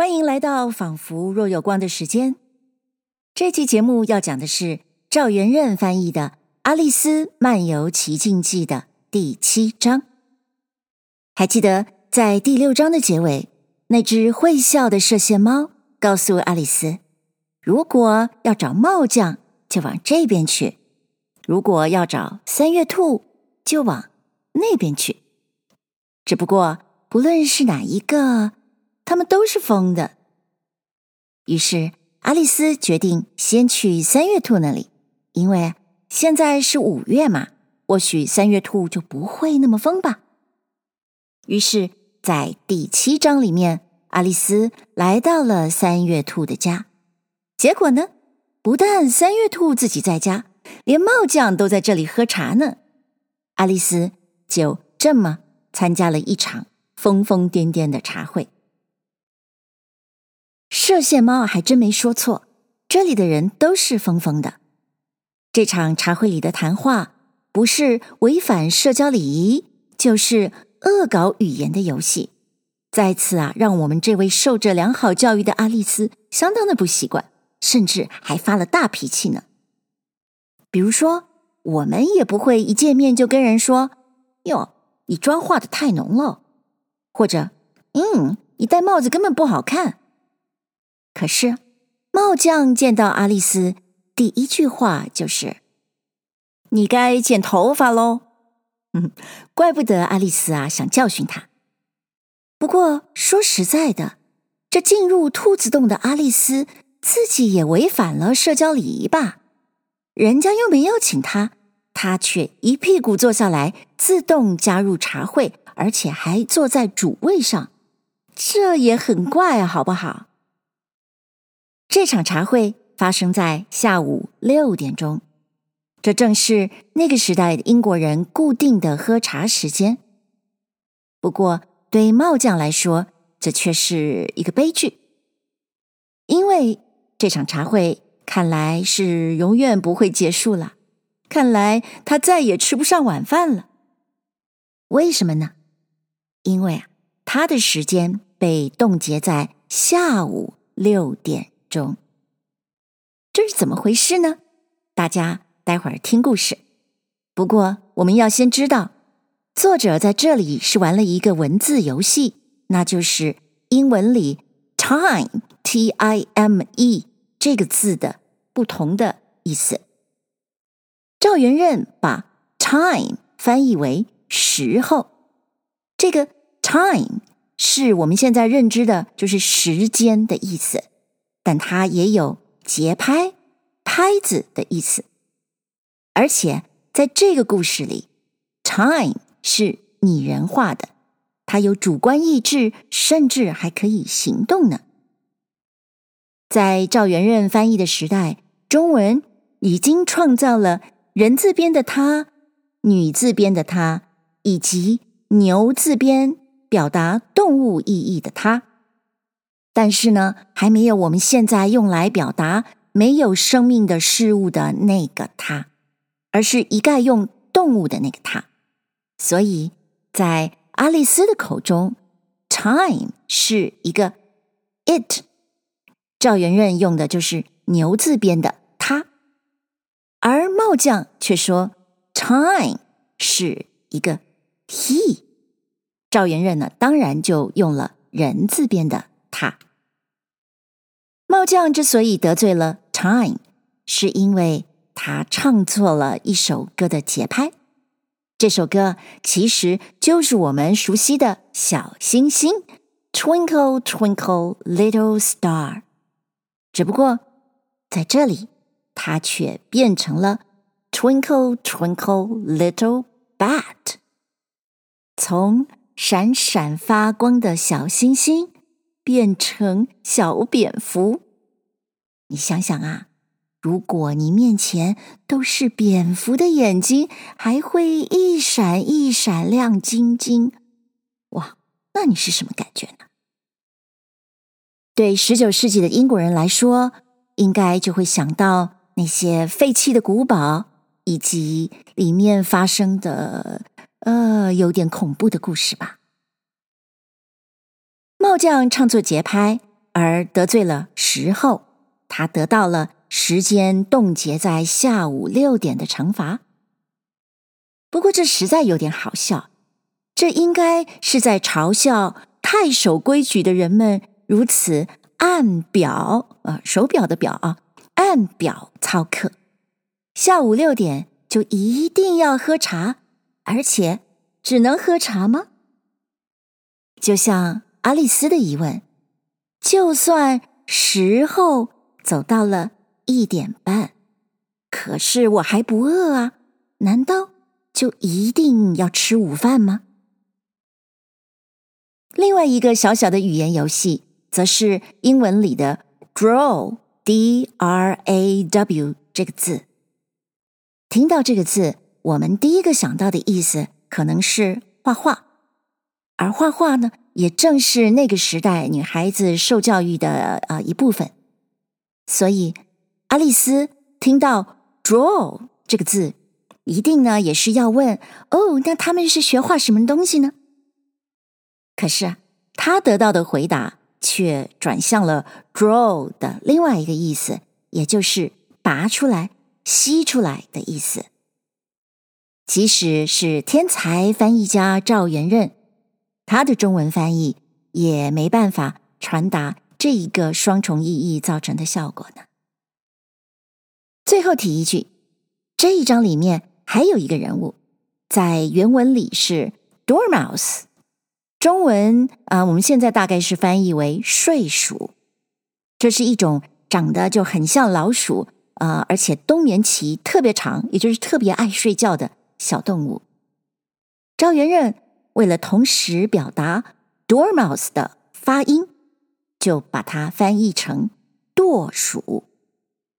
欢迎来到仿佛若有光的时间。这期节目要讲的是赵元任翻译的《阿丽丝漫游奇境记》的第七章。还记得在第六章的结尾，那只会笑的射线猫告诉阿丽丝，如果要找帽匠，就往这边去；如果要找三月兔，就往那边去。只不过，不论是哪一个。他们都是疯的。于是，阿丽丝决定先去三月兔那里，因为现在是五月嘛，或许三月兔就不会那么疯吧。于是，在第七章里面，阿丽丝来到了三月兔的家。结果呢，不但三月兔自己在家，连帽匠都在这里喝茶呢。阿丽丝就这么参加了一场疯疯癫癫的茶会。射线猫还真没说错，这里的人都是疯疯的。这场茶会里的谈话，不是违反社交礼仪，就是恶搞语言的游戏。再次啊，让我们这位受着良好教育的阿丽丝相当的不习惯，甚至还发了大脾气呢。比如说，我们也不会一见面就跟人说：“哟，你妆化的太浓了。”或者：“嗯，你戴帽子根本不好看。”可是，帽匠见到阿丽丝，第一句话就是：“你该剪头发喽。”嗯，怪不得阿丽丝啊想教训他。不过说实在的，这进入兔子洞的阿丽丝自己也违反了社交礼仪吧？人家又没邀请他，他却一屁股坐下来，自动加入茶会，而且还坐在主位上，这也很怪啊，好不好？这场茶会发生在下午六点钟，这正是那个时代的英国人固定的喝茶时间。不过，对帽匠来说，这却是一个悲剧，因为这场茶会看来是永远不会结束了。看来他再也吃不上晚饭了。为什么呢？因为啊，他的时间被冻结在下午六点。中，这是怎么回事呢？大家待会儿听故事。不过，我们要先知道，作者在这里是玩了一个文字游戏，那就是英文里 time t i m e 这个字的不同的意思。赵元任把 time 翻译为时候，这个 time 是我们现在认知的，就是时间的意思。但它也有节拍、拍子的意思，而且在这个故事里，time 是拟人化的，它有主观意志，甚至还可以行动呢。在赵元任翻译的时代，中文已经创造了人字边的他、女字边的她，以及牛字边表达动物意义的它。但是呢，还没有我们现在用来表达没有生命的事物的那个它，而是一概用动物的那个它。所以在阿丽丝的口中，time 是一个 it，赵元任用的就是牛字边的它，而帽匠却说 time 是一个 he，赵元任呢，当然就用了人字边的。帽匠之所以得罪了 Time，是因为他唱错了一首歌的节拍。这首歌其实就是我们熟悉的小星星，Twinkle Twinkle Little Star。只不过在这里，它却变成了 Twinkle Twinkle Little Bat，从闪闪发光的小星星。变成小蝙蝠，你想想啊，如果你面前都是蝙蝠的眼睛，还会一闪一闪亮晶晶，哇，那你是什么感觉呢？对十九世纪的英国人来说，应该就会想到那些废弃的古堡，以及里面发生的呃有点恐怖的故事吧。帽匠唱错节拍，而得罪了时候，他得到了时间冻结在下午六点的惩罚。不过这实在有点好笑，这应该是在嘲笑太守规矩的人们如此按表，呃，手表的表啊，按表操课。下午六点就一定要喝茶，而且只能喝茶吗？就像阿丽丝的疑问：就算时候走到了一点半，可是我还不饿啊，难道就一定要吃午饭吗？另外一个小小的语言游戏，则是英文里的 “draw”（D-R-A-W） 这个字。听到这个字，我们第一个想到的意思可能是画画，而画画呢，也正是那个时代女孩子受教育的呃一部分。所以，阿丽丝听到 “draw” 这个字，一定呢也是要问：哦，那他们是学画什么东西呢？可是啊，她得到的回答却转向了 “draw” 的另外一个意思，也就是拔出来。吸出来的意思，即使是天才翻译家赵元任，他的中文翻译也没办法传达这一个双重意义造成的效果呢。最后提一句，这一章里面还有一个人物，在原文里是 Dormouse，中文啊，我们现在大概是翻译为睡鼠，这是一种长得就很像老鼠。啊、而且冬眠期特别长，也就是特别爱睡觉的小动物。赵元任为了同时表达 dormouse 的发音，就把它翻译成惰鼠。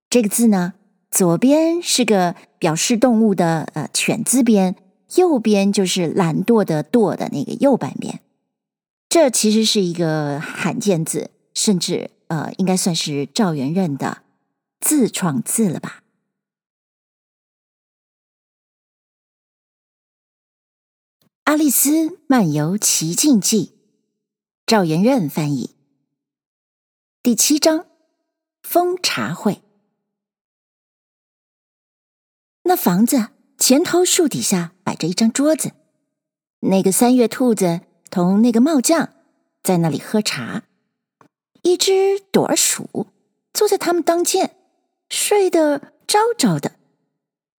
这个字呢，左边是个表示动物的呃犬字边，右边就是懒惰的惰的那个右半边。这其实是一个罕见字，甚至呃，应该算是赵元任的。自创字了吧？《阿丽丝漫游奇境记》，赵元任翻译。第七章，蜂茶会。那房子前头树底下摆着一张桌子，那个三月兔子同那个帽匠在那里喝茶，一只朵儿鼠坐在他们当间。睡得着着的，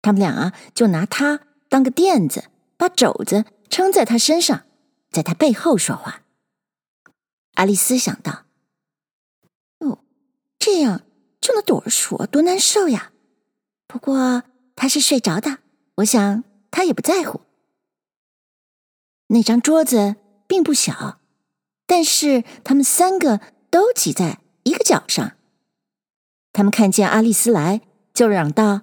他们俩啊，就拿它当个垫子，把肘子撑在他身上，在他背后说话。阿丽丝想到：“哦，这样就能躲着鼠多难受呀。”不过他是睡着的，我想他也不在乎。那张桌子并不小，但是他们三个都挤在一个角上。他们看见阿丽丝来，就嚷道：“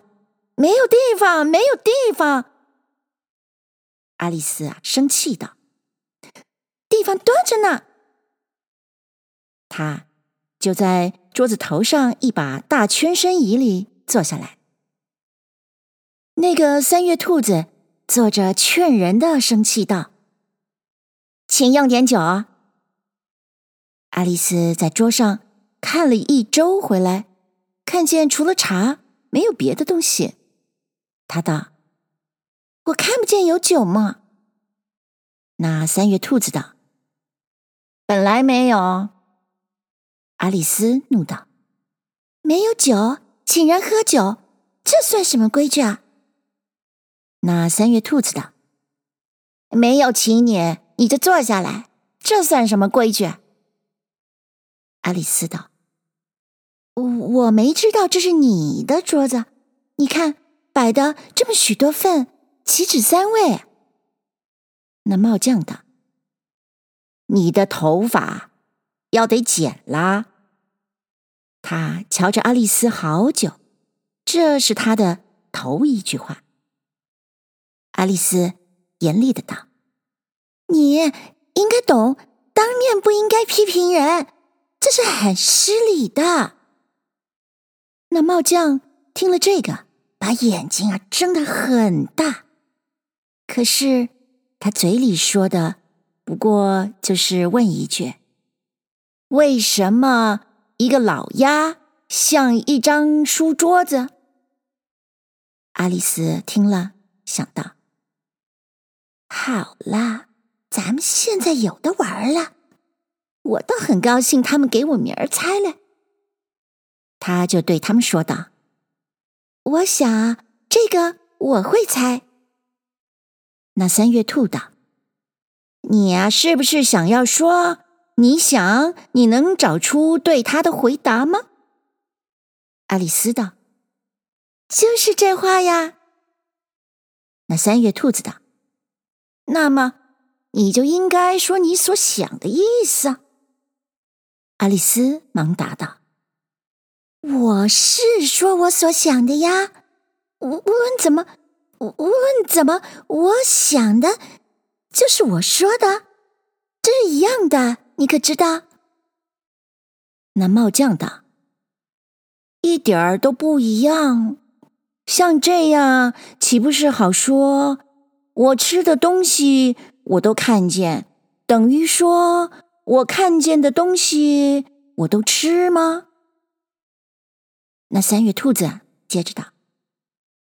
没有地方，没有地方！”阿丽丝啊，生气道：“地方多着呢。”他就在桌子头上一把大圈身椅里坐下来。那个三月兔子坐着劝人的，生气道：“请用点酒。”阿丽丝在桌上看了一周，回来。看见除了茶没有别的东西，他道：“我看不见有酒嘛。”那三月兔子道：“本来没有。”阿丽丝怒道：“没有酒，请人喝酒，这算什么规矩啊？”那三月兔子道：“没有请你，你就坐下来，这算什么规矩？”阿丽丝道。我我没知道这是你的桌子，你看摆的这么许多份，岂止三位？那帽匠道：“你的头发要得剪啦。”他瞧着阿丽丝好久，这是他的头一句话。阿丽丝严厉的道：“你应该懂，当面不应该批评人，这是很失礼的。”那帽匠听了这个，把眼睛啊睁得很大，可是他嘴里说的不过就是问一句：“为什么一个老鸭像一张书桌子？爱丽丝听了，想到：“好啦，咱们现在有的玩了。我倒很高兴，他们给我名儿猜了。”他就对他们说道：“我想这个我会猜。”那三月兔道：“你呀，是不是想要说？”你想，你能找出对他的回答吗？爱丽丝道：“就是这话呀。”那三月兔子道：“那么，你就应该说你所想的意思。”爱丽丝忙答道：“我是说我所想的呀。无无论怎么，无论怎么，我想的，就是我说的，这是一样的。”你可知道？那帽匠道：“一点儿都不一样。像这样，岂不是好说？我吃的东西我都看见，等于说我看见的东西我都吃吗？”那三月兔子接着道：“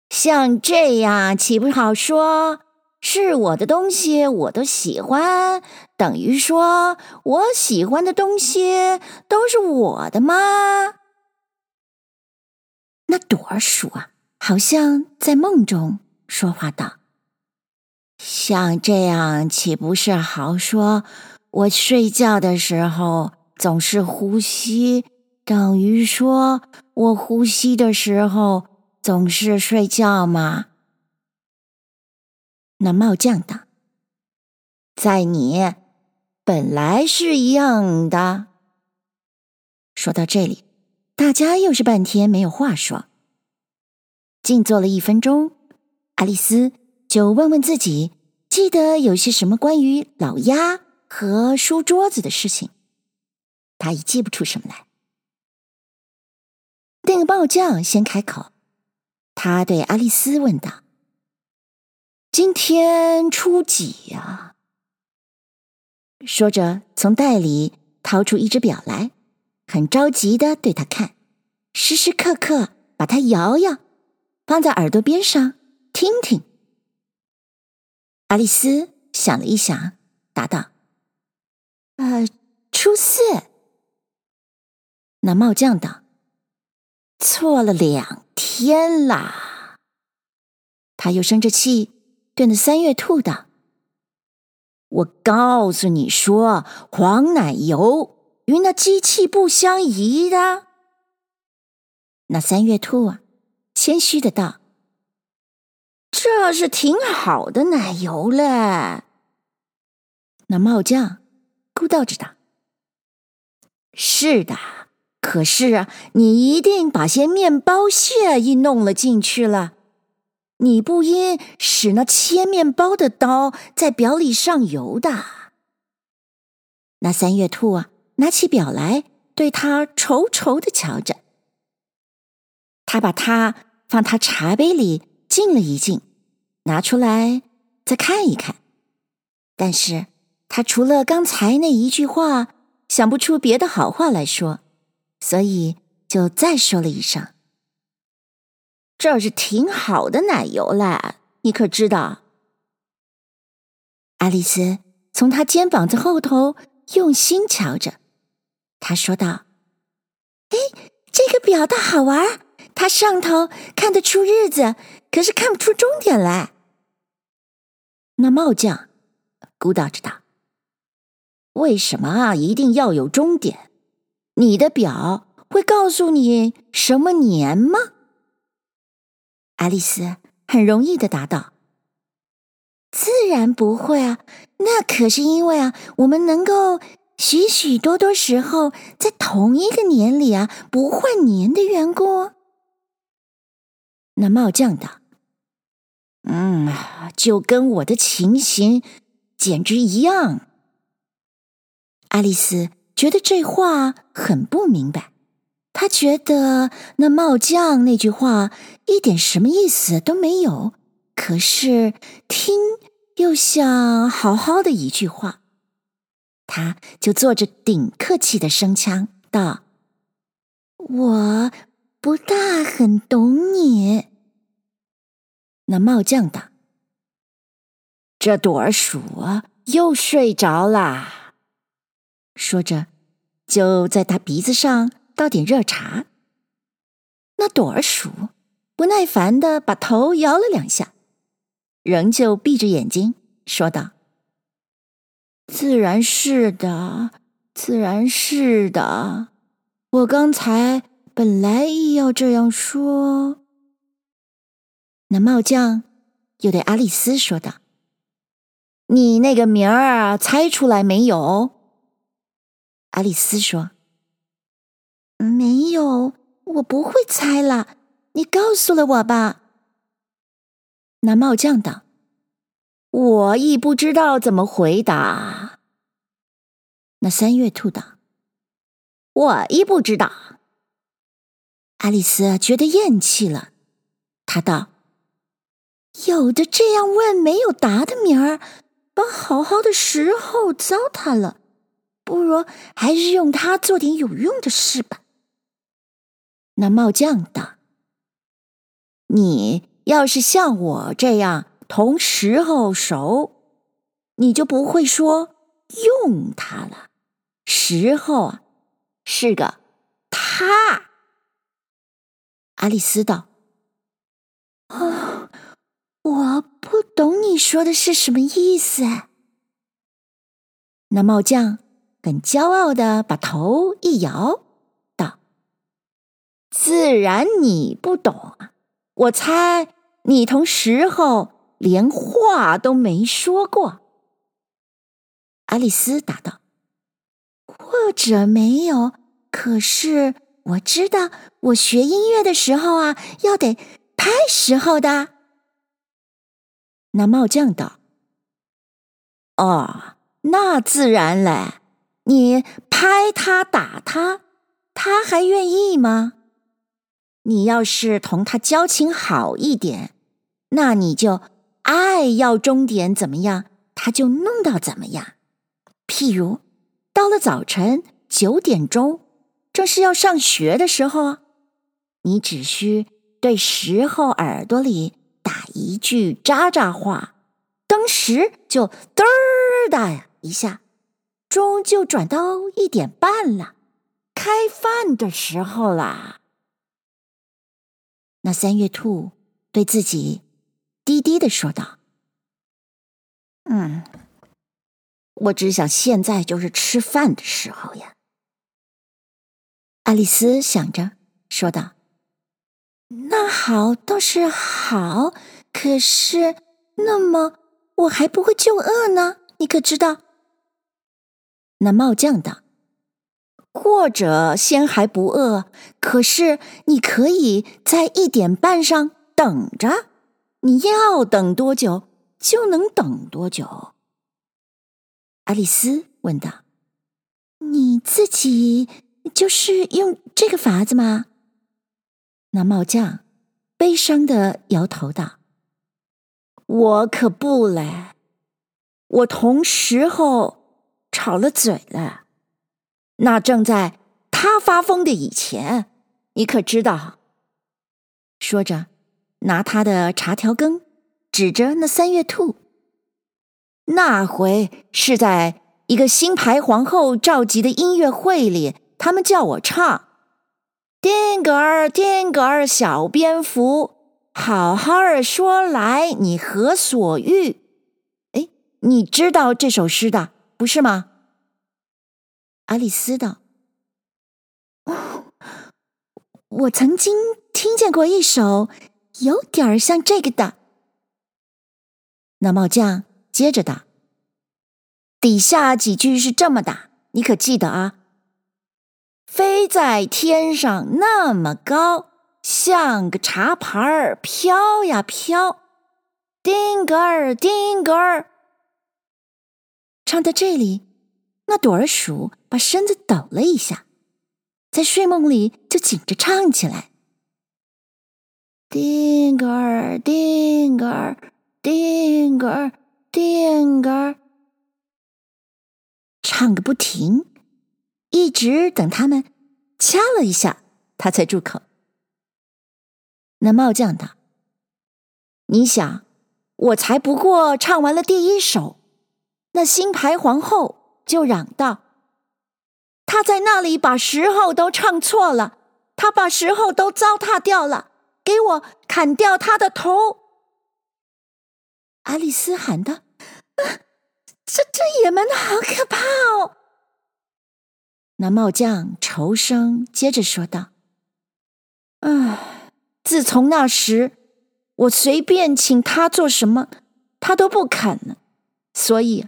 像这样，岂不好说？”是我的东西，我都喜欢，等于说我喜欢的东西都是我的吗？那朵儿鼠啊，好像在梦中说话道：“像这样，岂不是好说？我睡觉的时候总是呼吸，等于说我呼吸的时候总是睡觉吗？”那帽匠道：“在你本来是一样的。”说到这里，大家又是半天没有话说。静坐了一分钟，爱丽丝就问问自己，记得有些什么关于老鸭和书桌子的事情。她已记不出什么来。那个帽匠先开口，他对爱丽丝问道。今天初几呀？说着，从袋里掏出一只表来，很着急的对他看，时时刻刻把它摇摇，放在耳朵边上听听。爱丽丝想了一想，答道：“呃，初四。”那帽匠道：“错了两天啦。”他又生着气。对那三月兔道：“我告诉你说，黄奶油与那机器不相宜的。”那三月兔啊，谦虚的道：“这是挺好的奶油嘞。”那帽匠咕道着道：“是的，可是啊，你一定把些面包屑一弄了进去了。”你不应使那切面包的刀在表里上油的。那三月兔啊，拿起表来，对他愁愁的瞧着。他把它放他茶杯里静了一静，拿出来再看一看。但是他除了刚才那一句话，想不出别的好话来说，所以就再说了一声。这是挺好的奶油啦，你可知道？爱丽丝从他肩膀子后头用心瞧着，她说道：“哎，这个表倒好玩，它上头看得出日子，可是看不出终点来。”那帽匠咕叨着道：“为什么啊？一定要有终点？你的表会告诉你什么年吗？”爱丽丝很容易的答道：“自然不会啊，那可是因为啊，我们能够许许多多时候在同一个年里啊不换年的缘故。”那帽匠道：“嗯，就跟我的情形简直一样。”爱丽丝觉得这话很不明白。他觉得那帽匠那句话一点什么意思都没有，可是听又像好好的一句话。他就做着顶客气的声腔道：“我不大很懂你。”那帽匠道：“这朵儿鼠又睡着啦。”说着，就在他鼻子上倒点热茶。那朵儿鼠不耐烦的把头摇了两下，仍旧闭着眼睛说道。自然是的，自然是的。我刚才本来意要这样说。那帽匠又对阿丽丝说道：“你那个名儿猜出来没有？”阿丽丝说：“没有，我不会猜了。你告诉了我吧。”那帽匠道。我亦不知道怎么回答。那三月兔道：“我亦不知道。”爱丽丝觉得厌气了，她道：“有的这样问没有答的名儿，把好好的时候糟蹋了，不如还是用它做点有用的事吧。”那帽匠道：“你要是像我这样。”同时候熟，你就不会说用它了。时候啊，是个他。爱丽丝道：“哦，我不懂你说的是什么意思。”那帽匠很骄傲的把头一摇，道：“自然你不懂啊！我猜你同时候。”连话都没说过，爱丽丝答道：“或者没有，可是我知道，我学音乐的时候啊，要得拍时候的。”那帽匠道：“哦，那自然嘞，你拍他打他，他还愿意吗？你要是同他交情好一点，那你就。”爱要钟点怎么样，他就弄到怎么样。譬如到了早晨九点钟，正是要上学的时候，你只需对时候耳朵里打一句喳喳话，当时就嘚儿的一下，钟就转到一点半了，开饭的时候啦。那三月兔对自己。低低的说道：“嗯，我只想现在就是吃饭的时候呀。”爱丽丝想着说道：“那好，倒是好。可是，那么我还不会就饿呢，你可知道？”那帽匠道：“或者先还不饿，可是你可以在一点半上等着。”你要等多久就能等多久。爱丽丝问道：“你自己就是用这个法子吗？”那帽匠悲伤的摇头道：“我可不嘞，我同时候吵了嘴了。那正在他发疯的以前，你可知道？”说着。拿他的茶条羹指着那三月兔，那回是在一个新牌皇后召集的音乐会里，他们叫我唱：“丁格尔，丁格尔，小蝙蝠，好好儿说来，你何所欲？”哎，你知道这首诗的，不是吗？爱丽丝道：“哦，我曾经听见过一首。”有点儿像这个的。那帽匠接着道：“底下几句是这么的，你可记得啊？飞在天上那么高，像个茶盘儿飘呀飘，丁格儿，丁格儿。”唱到这里，那朵儿鼠把身子抖了一下，在睡梦里就紧着唱起来。丁格尔，丁格尔，丁格尔，丁格尔。唱个不停，一直等他们掐了一下，他才住口。那帽将道：“你想，我才不过唱完了第一首，那新牌皇后就嚷道：‘她在那里把时候都唱错了，她把时候都糟蹋掉了，给我砍掉她的头！’”阿丽丝喊道：“，这这野蛮的好可怕哦！”那帽将愁声接着说道：“唉，自从那时，我随便请他做什么，他都不肯。所以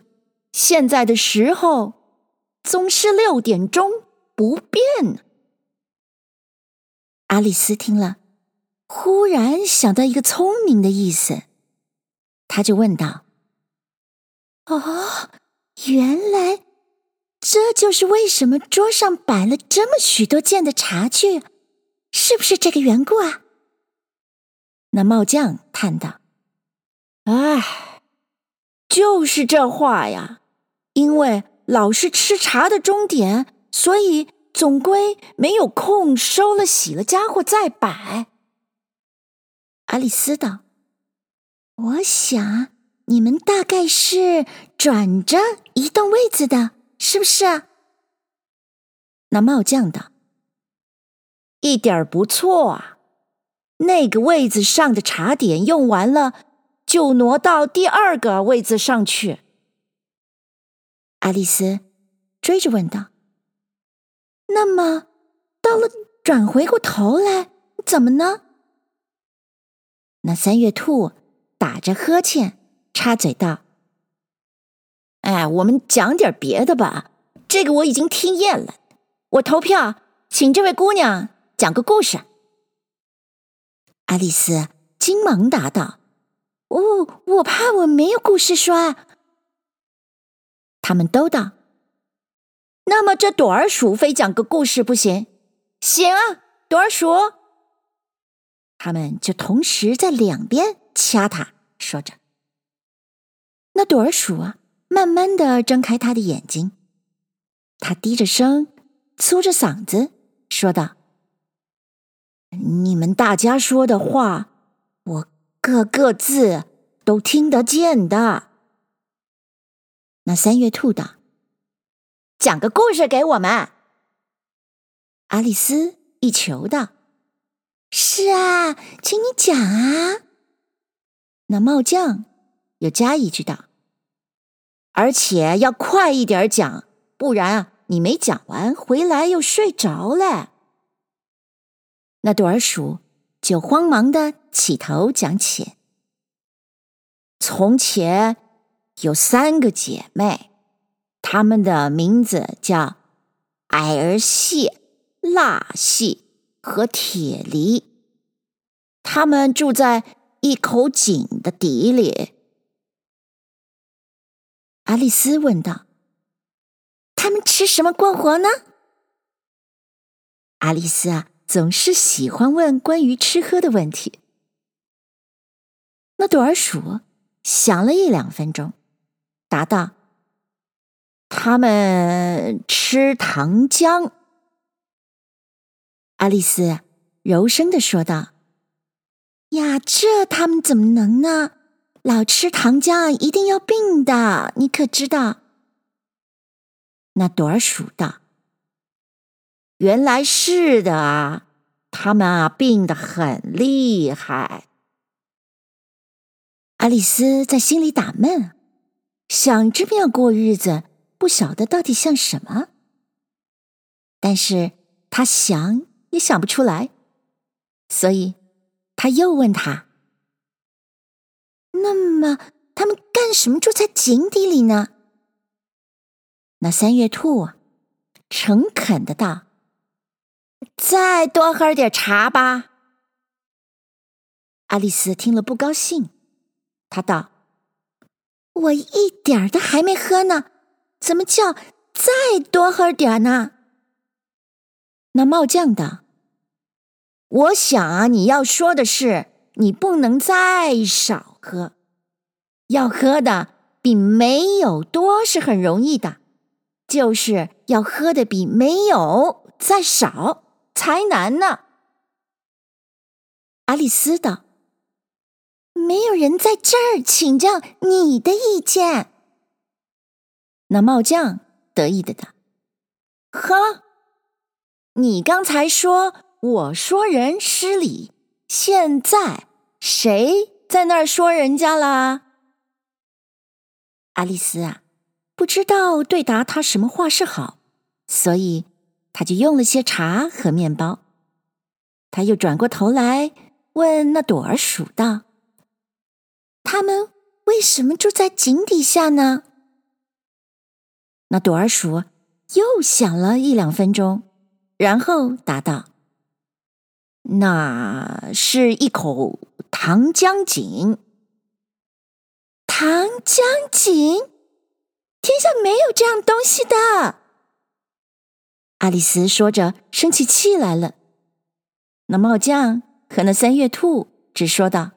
现在的时候总是六点钟不变。”阿丽丝听了，忽然想到一个聪明的意思。他就问道：“哦，原来这就是为什么桌上摆了这么许多件的茶具，是不是这个缘故啊？”那帽将叹道：“唉，就是这话呀。因为老是吃茶的钟点，所以总归没有空收了洗了家伙再摆。”阿丽丝道。我想你们大概是转着移动位子的，是不是？那帽将道：“一点儿不错啊，那个位子上的茶点用完了，就挪到第二个位子上去。”阿丽丝追着问道：“那么到了转回过头来，怎么呢？”那三月兔。打着呵欠，插嘴道：“哎，我们讲点别的吧。这个我已经听厌了。我投票，请这位姑娘讲个故事。”阿丽丝急忙答道：“哦，我怕我没有故事说啊。”他们都道：“那么这朵儿鼠非讲个故事不行。”行啊，朵儿鼠。他们就同时在两边。掐他，说着，那朵儿鼠啊，慢慢的睁开他的眼睛，他低着声，粗着嗓子说道：“你们大家说的话，我个个字都听得见的。”那三月兔道：“讲个故事给我们。”阿丽丝一求道：“是啊，请你讲啊。”那帽将又加一句道：“而且要快一点讲，不然啊，你没讲完回来又睡着了。”那朵儿鼠就慌忙的起头讲起：“从前有三个姐妹，她们的名字叫矮儿蟹、蜡蟹和铁梨，她们住在。”一口井的底里，阿丽丝问道：“他们吃什么过活呢？”阿丽丝啊，总是喜欢问关于吃喝的问题。那朵儿鼠想了一两分钟，答道：“他们吃糖浆。”阿丽丝柔声的说道。呀，这他们怎么能呢？老吃糖浆啊一定要病的，你可知道？那朵儿鼠道：“原来是的啊，他们啊病得很厉害。”阿丽丝在心里打闷，想这么样过日子，不晓得到底像什么。但是他想也想不出来，所以。他又问他：“那么他们干什么住在井底里呢？”那三月兔诚恳的道：“再多喝点茶吧。”阿丽丝听了不高兴，她道：“我一点儿都还没喝呢，怎么叫再多喝点呢？”那帽将道。我想啊，你要说的是，你不能再少喝，要喝的比没有多是很容易的。就是要喝的比没有再少才难呢。阿丽丝道：“没有人在这儿请教你的意见。”那帽将得意的道：“呵，你刚才说我说人失礼，现在谁在那儿说人家啦？”阿丽丝啊，不知道对答他什么话是好，所以他就用了些茶和面包。他又转过头来问那朵儿鼠道：“他们为什么住在井底下呢？”那朵儿鼠又想了一两分钟，然后答道：“那是一口糖浆井。”糖浆井，天下没有这样东西的。阿丽丝说着，生起气来了。那帽将和那三月兔只说道：“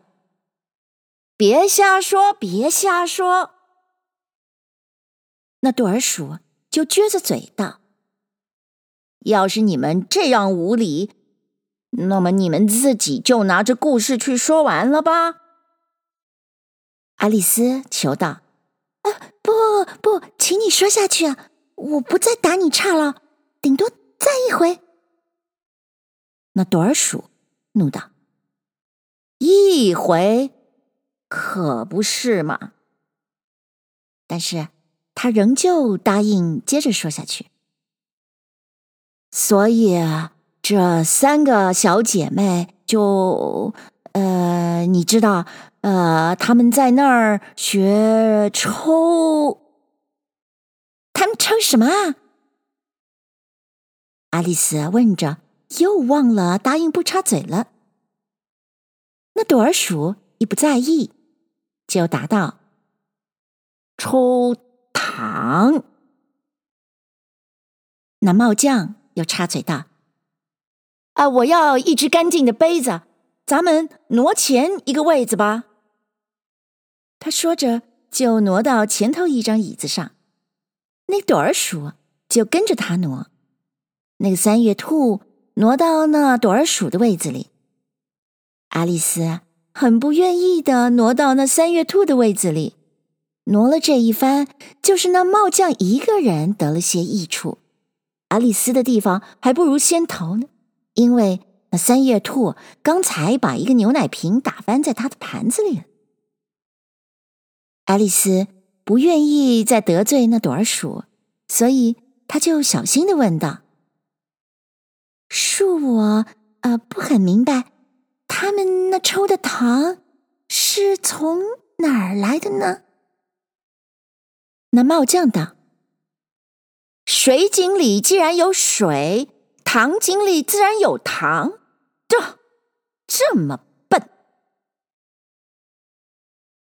别瞎说，别瞎说。”那朵儿鼠就撅着嘴道：“要是你们这样无礼，那么你们自己就拿着故事去说完了吧。”爱丽丝求道：“啊，不不，请你说下去啊！我不再打你岔了，顶多再一回。”那朵儿鼠怒道：“一回，可不是嘛！”但是他仍旧答应接着说下去。所以这三个小姐妹就……呃，你知道，呃，他们在那儿学抽，他们抽什么啊？阿丽丝问着，又忘了答应不插嘴了。那朵儿鼠一不在意，就答道：“抽糖。”那帽将又插嘴道：“啊，我要一只干净的杯子。”咱们挪前一个位子吧。他说着，就挪到前头一张椅子上。那朵儿鼠就跟着他挪。那个三月兔挪到那朵儿鼠的位子里。阿丽丝很不愿意的挪到那三月兔的位子里。挪了这一番，就是那帽将一个人得了些益处。阿丽丝的地方还不如先头呢，因为。那三月兔刚才把一个牛奶瓶打翻在他的盘子里了。爱丽丝不愿意再得罪那朵儿鼠，所以她就小心的问道：“恕我，呃，不很明白，他们那抽的糖是从哪儿来的呢？”那帽将道：“水井里既然有水，糖井里自然有糖。”这这么笨！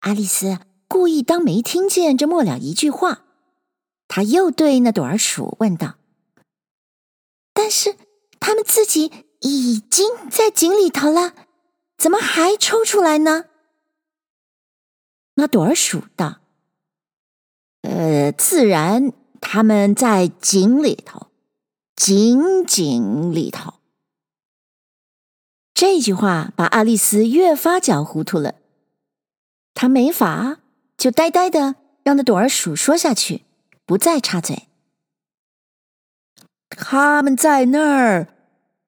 阿丽丝故意当没听见这末了一句话，她又对那朵儿鼠问道：“但是他们自己已经在井里头了，怎么还抽出来呢？”那朵儿鼠道：“呃，自然他们在井里头，井井里头。”这句话把阿丽丝越发搅糊涂了，她没法，就呆呆的让那朵儿鼠说下去，不再插嘴。他们在那儿，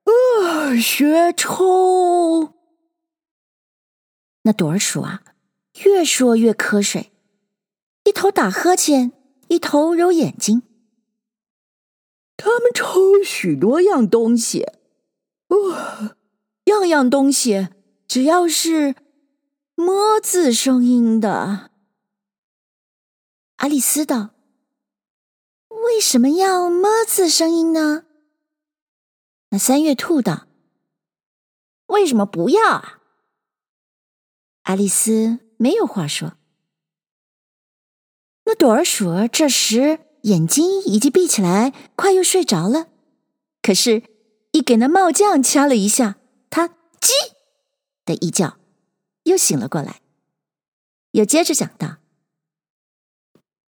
呃，学抽。那朵儿鼠啊，越说越瞌睡，一头打呵欠，一头揉眼睛。他们抽许多样东西，呃。样样东西，只要是“么”字声音的，阿丽丝道：“为什么要‘么’字声音呢？”那三月兔道：“为什么不要啊？”阿丽丝没有话说。那朵儿鼠儿这时眼睛已经闭起来，快又睡着了，可是，一给那帽匠掐了一下。他“叽”的一叫，又醒了过来，又接着讲道：“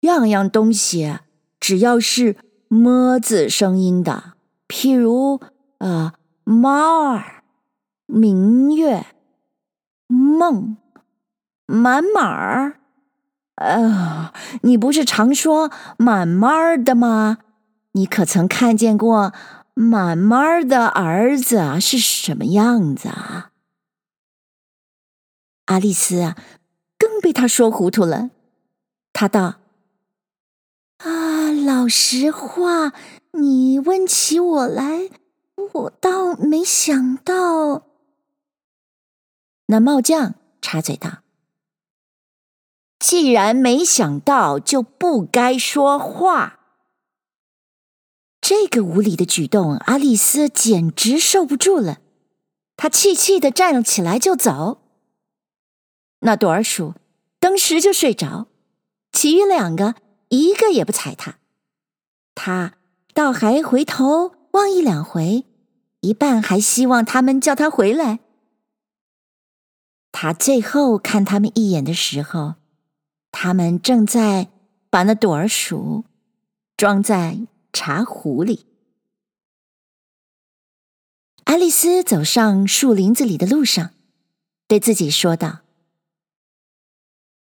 样样东西，只要是么字声音的，譬如呃，猫儿、明月、梦、满满儿。呃，你不是常说满满的吗？你可曾看见过满满的儿子是什么样子啊？阿丽丝啊，更被他说糊涂了。他道：“啊，老实话，你问起我来，我倒没想到。”那帽匠插嘴道：“既然没想到，就不该说话。”这个无礼的举动，阿丽丝简直受不住了。她气气的站了起来就走。那朵儿鼠当时就睡着，其余两个一个也不睬他。他倒还回头望一两回，一半还希望他们叫他回来。他最后看他们一眼的时候，他们正在把那朵儿鼠装在茶壶里，爱丽丝走上树林子里的路上，对自己说道：“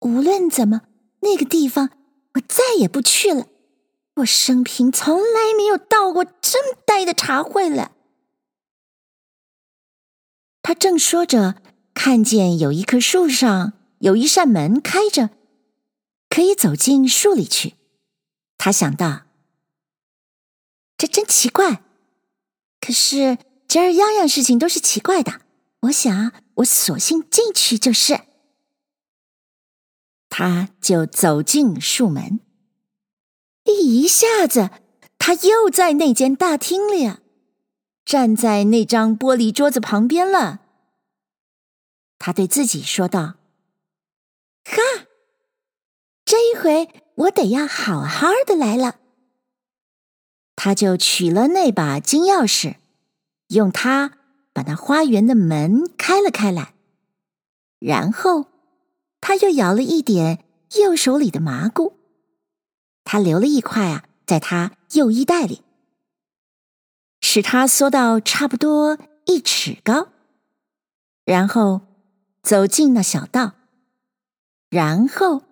无论怎么，那个地方我再也不去了。我生平从来没有到过这么呆的茶会了。”她正说着，看见有一棵树上有一扇门开着，可以走进树里去。他想到。这真奇怪，可是这儿样样事情都是奇怪的。我想，我索性进去就是。他就走进树门，一下子，他又在那间大厅里，站在那张玻璃桌子旁边了。他对自己说道：“哈，这一回我得要好好的来了。”他就取了那把金钥匙，用它把那花园的门开了开来，然后他又摇了一点右手里的麻姑，他留了一块啊，在他右衣袋里，使他缩到差不多一尺高，然后走进那小道，然后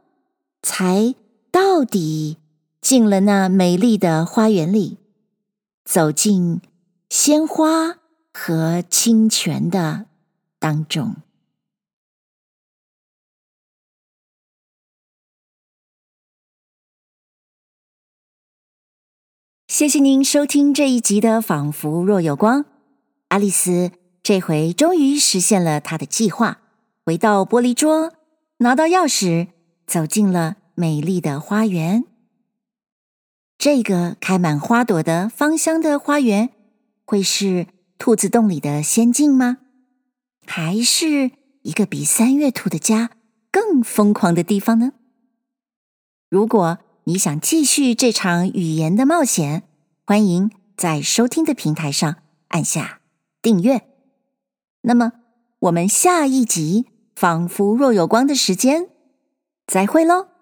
才到底。进了那美丽的花园里，走进鲜花和清泉的当中。谢谢您收听这一集的《仿佛若有光》。阿丽丝这回终于实现了她的计划，回到玻璃桌，拿到钥匙，走进了美丽的花园。这个开满花朵的芳香的花园，会是兔子洞里的仙境吗？还是一个比三月兔的家更疯狂的地方呢？如果你想继续这场语言的冒险，欢迎在收听的平台上按下订阅。那么，我们下一集《仿佛若有光》的时间，再会喽。